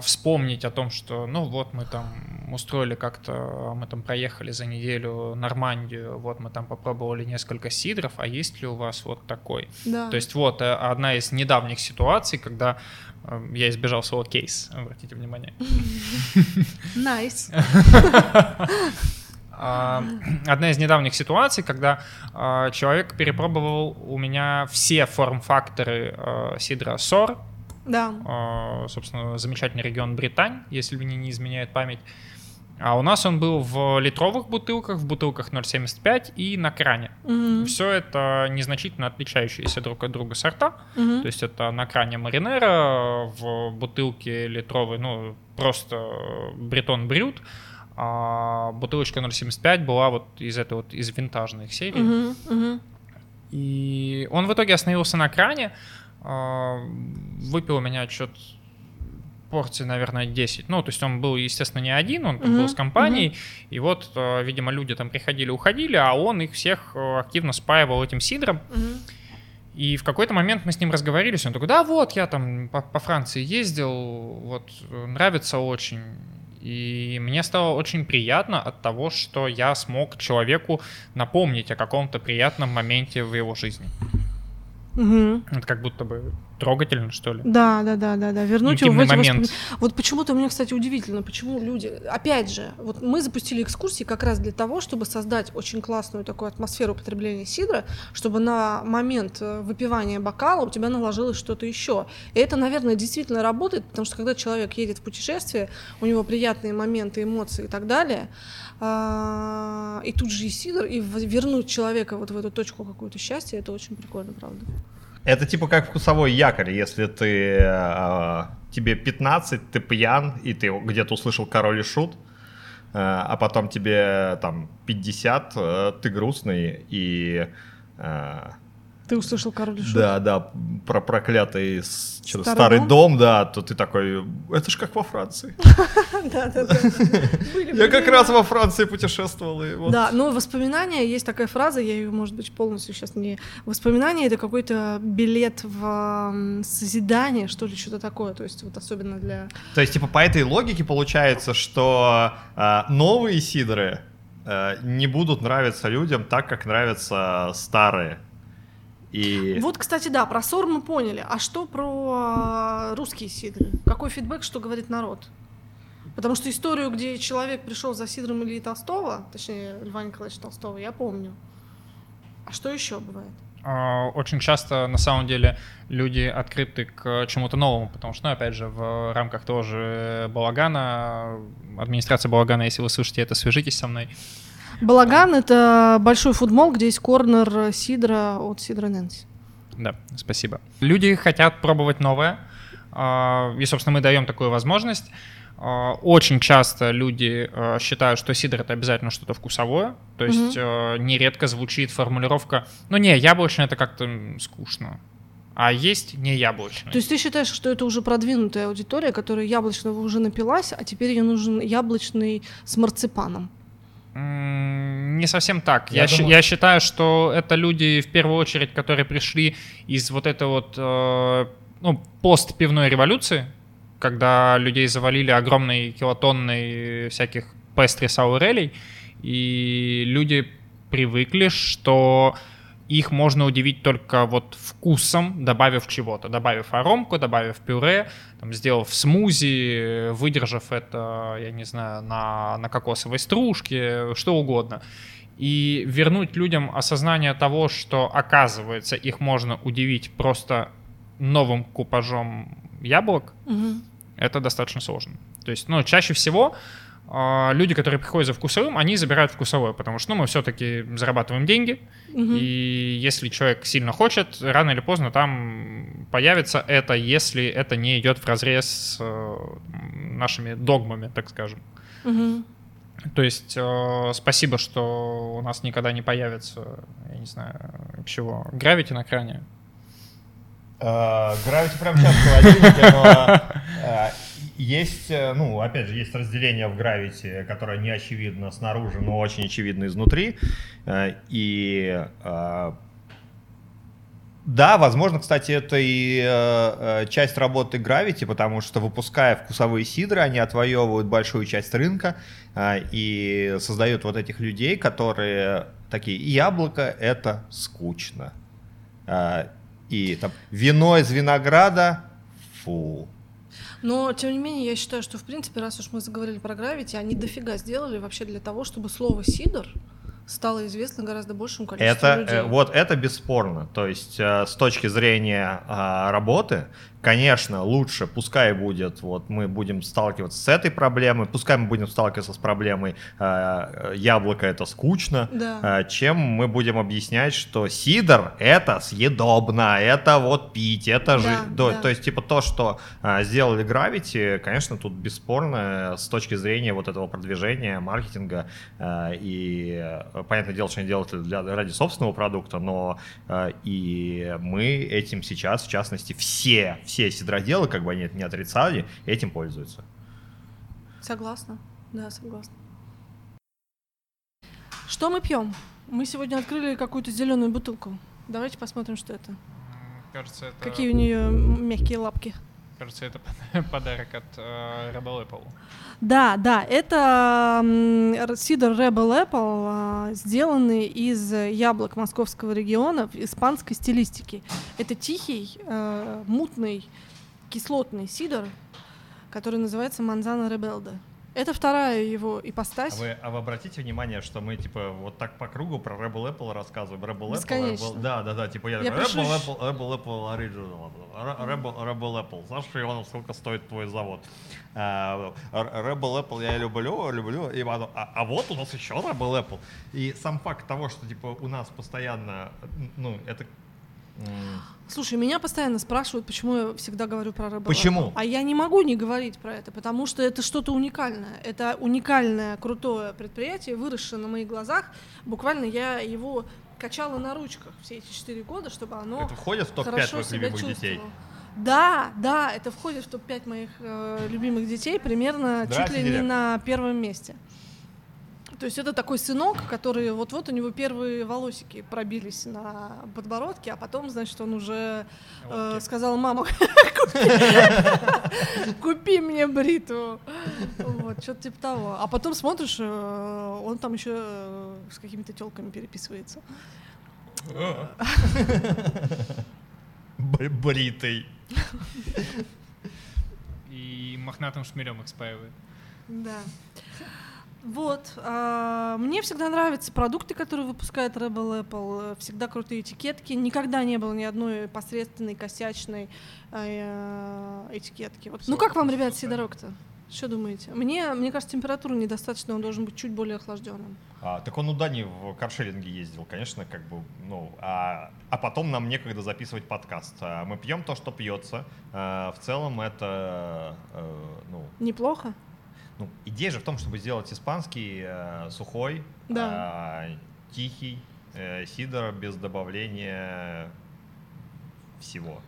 Speaker 2: вспомнить о том, что, ну вот мы там устроили как-то, мы там проехали за неделю Нормандию, вот мы там попробовали несколько сидров, а есть ли у вас вот такой?
Speaker 1: Да.
Speaker 2: То есть вот э, одна из недавних ситуаций, когда э, я избежал своего кейс, обратите внимание.
Speaker 1: Nice.
Speaker 2: А, Одна из недавних ситуаций, когда а, человек перепробовал у меня все форм-факторы а, сидра СОР,
Speaker 1: Да.
Speaker 2: а, собственно, замечательный регион Британь, если мне не изменяет память. А у нас он был в литровых бутылках, в бутылках 0,75 и на кране.
Speaker 1: Мгм.
Speaker 2: Все это незначительно отличающиеся друг от друга сорта.
Speaker 1: Мгм.
Speaker 2: То есть это на кране Маринера, в бутылке литровой, ну, просто Бретон Брют, а бутылочка 0,75 была вот из этой вот, из винтажных серий.
Speaker 1: Мгм. Мгм.
Speaker 2: И он в итоге остановился на кране, выпил у меня что-то порций, наверное, 10. Ну, то есть он был, естественно, не один, он там
Speaker 1: Мгм,
Speaker 2: был с компанией. И вот, а, видимо, люди там приходили, уходили, а он их всех а, активно спаивал этим сидром.
Speaker 1: Мгм.
Speaker 2: И в какой-то момент мы с ним разговорились, он такой, да, вот, я там по, по Франции ездил, вот, э, нравится очень. И мне стало очень приятно от того, что я смог человеку напомнить о каком-то приятном моменте в его жизни.
Speaker 1: Мгм.
Speaker 2: Это как будто бы трогательно, что ли.
Speaker 1: Да, да, да, да, да. Вернуть его в
Speaker 2: Интимный
Speaker 1: эти
Speaker 2: момент.
Speaker 1: воспоми- Вот почему-то мне, кстати, удивительно, почему люди. Опять же, вот мы запустили экскурсии как раз для того, чтобы создать очень классную такую атмосферу употребления сидра, чтобы на момент э, выпивания бокала у тебя наложилось что-то еще. И это, наверное, действительно работает, потому что когда человек едет в путешествие, у него приятные моменты, эмоции и так далее, а, и тут же и сидр, и вернуть человека вот в эту точку какую-то счастья, это очень прикольно, правда.
Speaker 3: Это типа как вкусовой якорь, если ты э, тебе 15, ты пьян, и ты где-то услышал король и шут, э, а потом тебе там 50, э, ты грустный, и э,
Speaker 1: Ты услышал король шут?
Speaker 3: да, да, про проклятый
Speaker 1: Старый
Speaker 3: старый,
Speaker 1: дом?
Speaker 3: дом? да, то ты такой, это ж как во Франции.
Speaker 1: Да, да, да.
Speaker 3: Я как раз во Франции путешествовал, и вот.
Speaker 1: Да, но воспоминания, есть такая фраза, я ее, может быть, полностью сейчас не... Воспоминания — это какой-то билет в созидание, что ли, что-то такое, то есть вот особенно для...
Speaker 3: То есть, типа, по этой логике получается, что э, новые сидры э, не будут нравиться людям так, как нравятся старые. И
Speaker 1: Вот, кстати, да, про ссор мы поняли. А что про э, русские сидры? Какой фидбэк, что говорит народ? Потому что историю, где человек пришел за сидром Ильи Толстого, точнее, Льва Николаевича Толстого, я помню. А что еще бывает?
Speaker 2: А, Очень часто, на самом деле, люди открыты к чему-то новому, потому что, ну, опять же, в рамках того же Балагана, администрация Балагана, если вы слышите это, свяжитесь со мной.
Speaker 1: Балаган — это большой футбол, где есть корнер сидра от Сидра Нэнси.
Speaker 2: Да, спасибо. Люди хотят пробовать новое, а, и, собственно, мы даем такую возможность. А, Очень часто люди а, считают, что сидр это обязательно что-то вкусовое, то есть а, нередко звучит формулировка «ну не, яблочное это как-то скучно». а есть не яблочный.
Speaker 1: То есть ты считаешь, что это уже продвинутая аудитория, которая яблочного уже напилась, а теперь ей нужен яблочный с марципаном?
Speaker 2: Не совсем так.
Speaker 3: Я
Speaker 2: Я,
Speaker 3: думаю-
Speaker 2: я считаю, что это люди, в первую очередь, которые пришли из вот этой вот э, ну, постпивной революции, когда людей завалили огромной килотонной всяких пестри саурелей, и люди привыкли, что их можно удивить только вот вкусом, добавив чего-то, добавив аромку, добавив пюре, там, сделав смузи, выдержав это, я не знаю, на, на кокосовой стружке, что угодно. И вернуть людям осознание того, что, оказывается, их можно удивить просто новым купажом яблок,
Speaker 1: Мгм.
Speaker 2: это достаточно сложно. То есть, ну, чаще всего люди, которые приходят за вкусовым, они забирают вкусовое, потому что, ну, мы все-таки зарабатываем деньги,
Speaker 1: Мгм.
Speaker 2: и если человек сильно хочет, рано или поздно там появится это, если это не идет в разрез с э, нашими догмами, так скажем.
Speaker 1: Мгм.
Speaker 2: То есть э, спасибо, что у нас никогда не появится, я не знаю, чего, гравити на кране.
Speaker 3: Гравити прям сейчас в холодильнике, но э, есть, э, ну, опять же, есть разделение в гравити, которое не очевидно снаружи, но очень очевидно изнутри. Э, И э, да, возможно, кстати, это и э, часть работы Gravity, потому что выпуская вкусовые сидры, они отвоевывают большую часть рынка э, и создают вот этих людей, которые такие, яблоко это скучно. Э, И там вино из винограда, фу.
Speaker 1: Но, тем не менее, я считаю, что, в принципе, раз уж мы заговорили про гравити, они дофига сделали вообще для того, чтобы слово «сидор» стало известно гораздо большему количеству
Speaker 3: Это,
Speaker 1: людей.
Speaker 3: э, вот это бесспорно. То есть э, с точки зрения а, работы, конечно, лучше, пускай будет, вот мы будем сталкиваться с этой проблемой, пускай мы будем сталкиваться с проблемой э, яблоко это скучно,
Speaker 1: Да.
Speaker 3: э, чем мы будем объяснять, что сидр это съедобно, это вот пить, это же,
Speaker 1: Да,
Speaker 3: то,
Speaker 1: да.
Speaker 3: то есть типа то, что сделали Gravity, конечно, тут бесспорно э, с точки зрения вот этого продвижения, маркетинга и понятное дело, что они делают это для, ради собственного продукта, но э, и мы этим сейчас, в частности, все, все сидроделы, как бы они это не отрицали, этим пользуются.
Speaker 1: Согласна. Да, согласна. Что мы пьем? Мы сегодня открыли какую-то зеленую бутылку. Давайте посмотрим, что это.
Speaker 2: Кажется, это,
Speaker 1: Какие у нее мягкие лапки.
Speaker 2: Кажется, это подарок от э, Rebel Apple.
Speaker 1: Да, да, это сидр Rebel Apple, а, сделанный из яблок московского региона в испанской стилистике. Это тихий, э, мутный, кислотный сидр, который называется Манзана Ребелда. Это вторая его
Speaker 3: А
Speaker 1: ипостась.
Speaker 3: вы, а вы обратите внимание, что мы типа вот так по кругу про Rebel Apple рассказываем. Rebel Apple. Rebel- да, да, да, типа я,
Speaker 1: Я
Speaker 3: Rebel
Speaker 1: щ-
Speaker 3: Apple, Rebel Apple Original, Rebel, Rebel Apple. Саша Иванов, сколько стоит твой завод? А, Rebel Apple я люблю, люблю, и а, а вот у нас еще Rebel Apple. И сам факт того, что типа у нас постоянно, ну, это...
Speaker 1: Слушай, меня постоянно спрашивают, почему я всегда говорю про Rebel
Speaker 3: Почему?
Speaker 1: А я не могу не говорить про это, потому что это что-то уникальное. Это уникальное, крутое предприятие, выросшее на моих глазах. Буквально я его качала на ручках все эти четыре года, чтобы оно
Speaker 3: Это входит в топ-5
Speaker 1: хорошо
Speaker 3: твоих
Speaker 1: себя
Speaker 3: любимых детей?
Speaker 1: Да, да, это входит в топ-5 моих э, любимых детей, примерно чуть
Speaker 3: Здрасте,
Speaker 1: ли не
Speaker 3: директор.
Speaker 1: на первом месте. То есть это такой сынок, который вот-вот у него первые волосики пробились на подбородке, а потом, значит, он уже э, сказал, мама, купи- купи мне бритву. Вот, что-то типа того. А потом смотришь, э, он там еще э, с какими-то телками переписывается.
Speaker 3: Бритый.
Speaker 2: И мохнатым шмелем их спаивает.
Speaker 1: Да. Вот. а, мне всегда нравятся продукты, которые выпускает Rebel Apple. э, Всегда крутые этикетки. Никогда не было ни одной посредственной, косячной э, этикетки. Вот. Ну как вам, ребят, Сидорок-то? Что думаете? Мне, мне кажется, температура недостаточно, он должен быть чуть более охлажденным.
Speaker 3: А, так он у Дани в каршеринге ездил, конечно, как бы, ну, а, а потом нам некогда записывать подкаст. А мы пьем то, что пьется. А, в целом это, э, ну,
Speaker 1: Неплохо?
Speaker 3: Ну, идея же в том, чтобы сделать испанский э, сухой,
Speaker 1: Да.
Speaker 3: а, тихий э, сидр без добавления всего.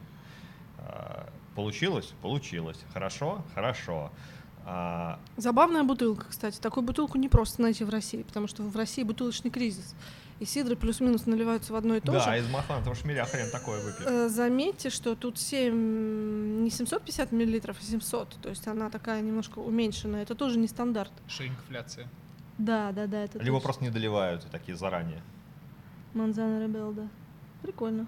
Speaker 3: А, Получилось? Получилось. Хорошо? Хорошо. А,
Speaker 1: Забавная бутылка, кстати. Такую бутылку не просто найти в России, потому что в России бутылочный кризис. И сидры плюс-минус наливаются в одно и то
Speaker 3: Да,
Speaker 1: же.
Speaker 3: из махлантового шмеля хрен такое выпьет.
Speaker 1: Э, Заметьте, что тут 7, не 750 миллилитров, а 700. То есть она такая немножко уменьшенная. Это тоже не стандарт.
Speaker 2: Шиинфляция.
Speaker 1: Да, да, да. Это
Speaker 3: Либо
Speaker 1: точно.
Speaker 3: просто не доливают такие заранее.
Speaker 1: Манзана Ребел, да. Прикольно.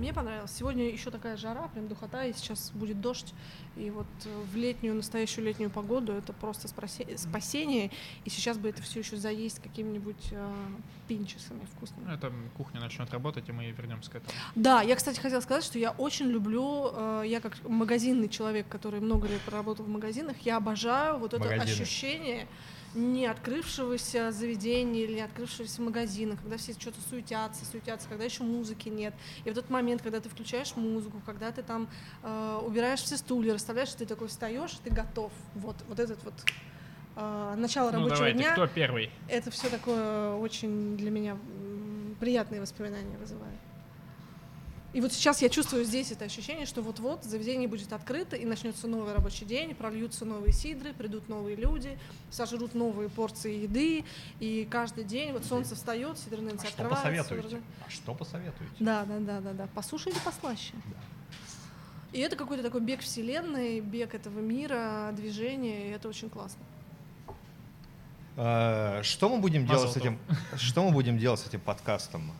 Speaker 1: Мне понравилось. Сегодня еще такая жара, прям духота, и сейчас будет дождь. И вот э, в летнюю, настоящую летнюю погоду это просто спасе- спасение. И сейчас бы это все еще заесть какими-нибудь э, пинчесами вкусными.
Speaker 2: Это кухня начнет работать, и мы вернемся к этому.
Speaker 1: Да, я, кстати, хотела сказать, что я очень люблю, э, я как магазинный человек, который много лет проработал в магазинах, я обожаю вот это
Speaker 3: Магазины.
Speaker 1: ощущение не открывшегося заведения или не открывшегося магазина, когда все что-то суетятся, суетятся, когда еще музыки нет. И вот этот момент, когда ты включаешь музыку, когда ты там э, убираешь все стулья, расставляешь, ты такой встаешь, ты готов. Вот, вот этот вот э, начало
Speaker 2: Ну
Speaker 1: рабочего
Speaker 2: давайте,
Speaker 1: дня.
Speaker 2: кто первый?
Speaker 1: Это все такое очень для меня приятные воспоминания вызывает. И вот сейчас я чувствую здесь это ощущение, что вот-вот заведение будет открыто, и начнется новый рабочий день, прольются новые сидры, придут новые люди, сожрут новые порции еды, и каждый день вот солнце встает, сидры
Speaker 3: А что
Speaker 1: открываются.
Speaker 3: посоветуете?
Speaker 1: сидры-
Speaker 3: А что посоветуете?
Speaker 1: Да, да, да, да, да. По суше или послаще? И это какой-то такой бег вселенной, бег этого мира, движения, и это очень классно.
Speaker 3: А, Что мы будем делать с этим? Что мы будем делать с этим подкастом?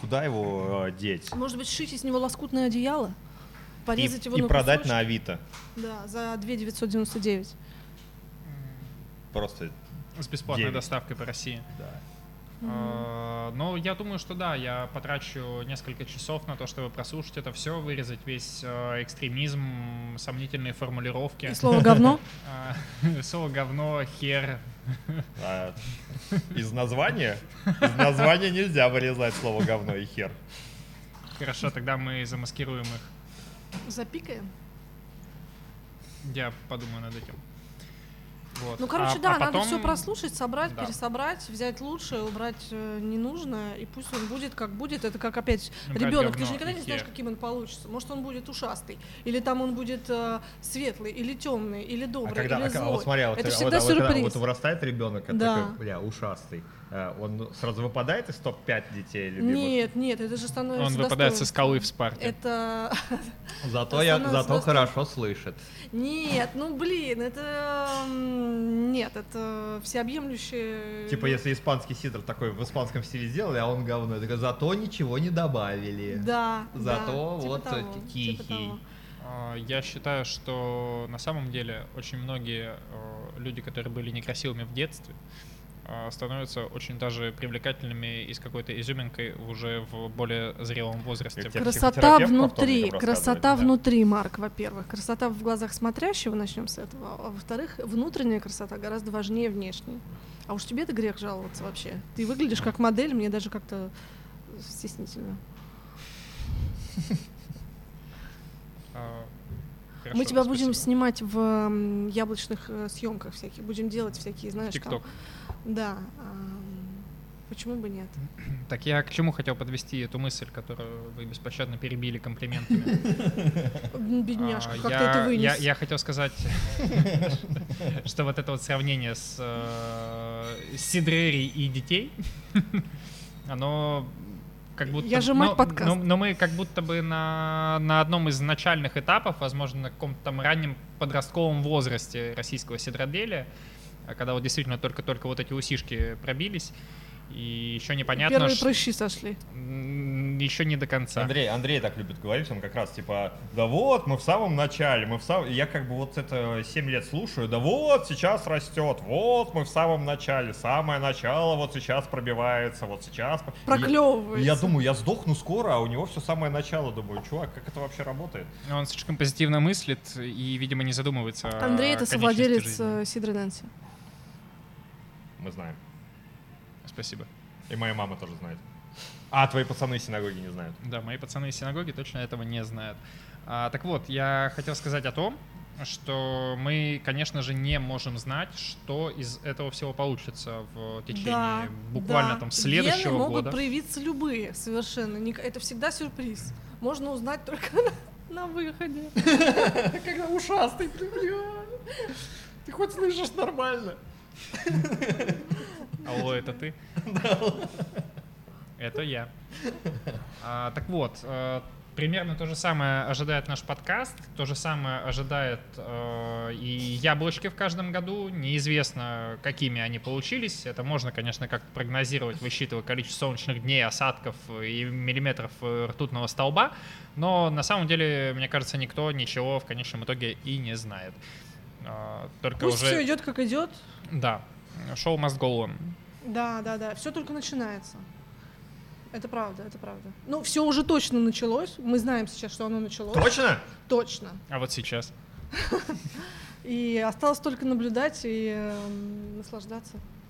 Speaker 3: Куда его э, деть?
Speaker 1: Может быть, сшить из него лоскутное одеяло?
Speaker 3: И,
Speaker 1: Порезать его
Speaker 3: и
Speaker 1: на
Speaker 3: продать
Speaker 1: кусочки?
Speaker 3: на Авито.
Speaker 1: Да, за 2 999.
Speaker 3: Просто
Speaker 2: С бесплатной
Speaker 3: Девять.
Speaker 2: доставкой по России.
Speaker 3: да.
Speaker 2: А, Ну, я думаю, что да, я потрачу несколько часов на то, чтобы прослушать это все, вырезать весь э, экстремизм, сомнительные формулировки.
Speaker 1: И слово говно?
Speaker 2: А, Слово говно, хер.
Speaker 3: А, из названия? Из названия нельзя вырезать слово говно и хер.
Speaker 2: Хорошо, тогда мы замаскируем их.
Speaker 1: Запикаем.
Speaker 2: Я подумаю над этим. Вот.
Speaker 1: Ну, короче,
Speaker 2: А-
Speaker 1: да,
Speaker 2: а
Speaker 1: надо
Speaker 2: потом-
Speaker 1: все прослушать, собрать,
Speaker 2: Да.
Speaker 1: пересобрать, взять лучшее, убрать э, ненужное, и пусть он будет как будет. Это как опять
Speaker 2: Ну,
Speaker 1: ребенок. Ты же никогда не знаешь, каким он получится. Может, он будет ушастый, или там он будет э, светлый, или темный, или
Speaker 3: А
Speaker 1: добрый,
Speaker 3: когда,
Speaker 1: или
Speaker 3: а,
Speaker 1: злой.
Speaker 3: вот смотри, а вот,
Speaker 1: это
Speaker 3: а
Speaker 1: всегда
Speaker 3: вот, а вот
Speaker 1: сюрприз.
Speaker 3: вот вырастает ребенок, это
Speaker 1: Да.
Speaker 3: такой, бля, ушастый. А, Он сразу выпадает из топ-5 детей любимых?
Speaker 1: Нет, нет, это же становится
Speaker 2: Он выпадает со скалы в Спарте.
Speaker 1: Это
Speaker 3: Зато, я, зато хорошо слышит.
Speaker 1: Нет, ну блин, это нет, это всеобъемлющее.
Speaker 3: Типа, если испанский сидр такой в испанском стиле сделали, а он говно, такой, зато ничего не добавили.
Speaker 1: Да.
Speaker 3: Зато
Speaker 1: да, типа
Speaker 3: вот
Speaker 1: того,
Speaker 3: э,
Speaker 1: типа
Speaker 3: тихий.
Speaker 1: того.
Speaker 2: А, Я считаю, что на самом деле очень многие э, люди, которые были некрасивыми в детстве, э, становятся очень даже привлекательными и с какой-то изюминкой уже в более зрелом возрасте.
Speaker 1: Красота внутри, красота
Speaker 3: да.
Speaker 1: внутри, Марк, во-первых. Красота в глазах смотрящего, начнем с этого. А во-вторых, внутренняя красота гораздо важнее внешней. А уж тебе это грех жаловаться вообще. Ты выглядишь как модель, мне даже как-то стеснительно.
Speaker 2: А,
Speaker 1: Мы
Speaker 2: хорошо,
Speaker 1: тебя будем
Speaker 2: спасибо.
Speaker 1: снимать в яблочных э, съемках всяких, будем делать всякие, знаешь, там.
Speaker 2: ТикТок.
Speaker 1: Да. Почему бы нет?
Speaker 2: Так я к чему хотел подвести эту мысль, которую вы беспощадно перебили комплиментами?
Speaker 1: Бедняжка,
Speaker 2: А,
Speaker 1: как ты это вынес?
Speaker 2: Я, я хотел сказать, что вот это вот сравнение с э, Сидрери и детей, оно как будто...
Speaker 1: Я же мать
Speaker 2: но-
Speaker 1: подкаста.
Speaker 2: Но, но мы как будто бы на, на одном из начальных этапов, возможно, на каком-то там раннем подростковом возрасте российского сидроделия, а когда вот действительно только-только вот эти усишки пробились, и еще непонятно,
Speaker 1: Первые прыщи сошли.
Speaker 2: еще не до конца.
Speaker 3: Андрей, Андрей так любит говорить, он как раз типа, да вот, мы в самом начале, мы в самом... Я как бы вот это 7 лет слушаю, да вот, сейчас растет, вот, мы в самом начале, самое начало вот сейчас пробивается, вот сейчас...
Speaker 1: Проклевывается.
Speaker 3: и Я думаю, я сдохну скоро, а у него все самое начало, думаю, чувак, как это вообще работает?
Speaker 2: Он слишком позитивно мыслит и, видимо, не задумывается о
Speaker 1: Андрей это совладелец
Speaker 2: жизни.
Speaker 1: э, Сидры Нэнси.
Speaker 3: Мы знаем.
Speaker 2: Спасибо.
Speaker 3: И моя мама тоже знает. А, твои пацаны из синагоги не знают.
Speaker 2: Да, мои пацаны из синагоги точно этого не знают. А, так вот, я хотел сказать о том, что мы, конечно же, не можем знать, что из этого всего получится в течение
Speaker 1: Да,
Speaker 2: буквально
Speaker 1: да.
Speaker 2: там следующего
Speaker 1: Гены могут
Speaker 2: года.
Speaker 1: проявиться любые совершенно. Это всегда сюрприз. Можно узнать только на, на выходе.
Speaker 4: Когда ушастый, бля. Ты хоть слышишь нормально?
Speaker 2: Алло, это ты? Это я. А, так вот, э, примерно то же самое ожидает наш подкаст, то же самое ожидает э, и яблочки в каждом году. Неизвестно, какими они получились. Это можно, конечно, как-то прогнозировать, высчитывая количество солнечных дней, осадков и миллиметров э, ртутного столба. Но на самом деле, мне кажется, никто ничего в конечном итоге и не знает. Э, Только
Speaker 1: Пусть
Speaker 2: уже...
Speaker 1: все идет как идет.
Speaker 2: Да. Шоу must go on.
Speaker 1: Да, да, да. Все только начинается. Это правда, это правда. Ну, все уже точно началось. Мы знаем сейчас, что оно началось.
Speaker 3: Точно?
Speaker 1: Точно.
Speaker 2: А вот сейчас.
Speaker 1: И осталось только наблюдать и эм, наслаждаться.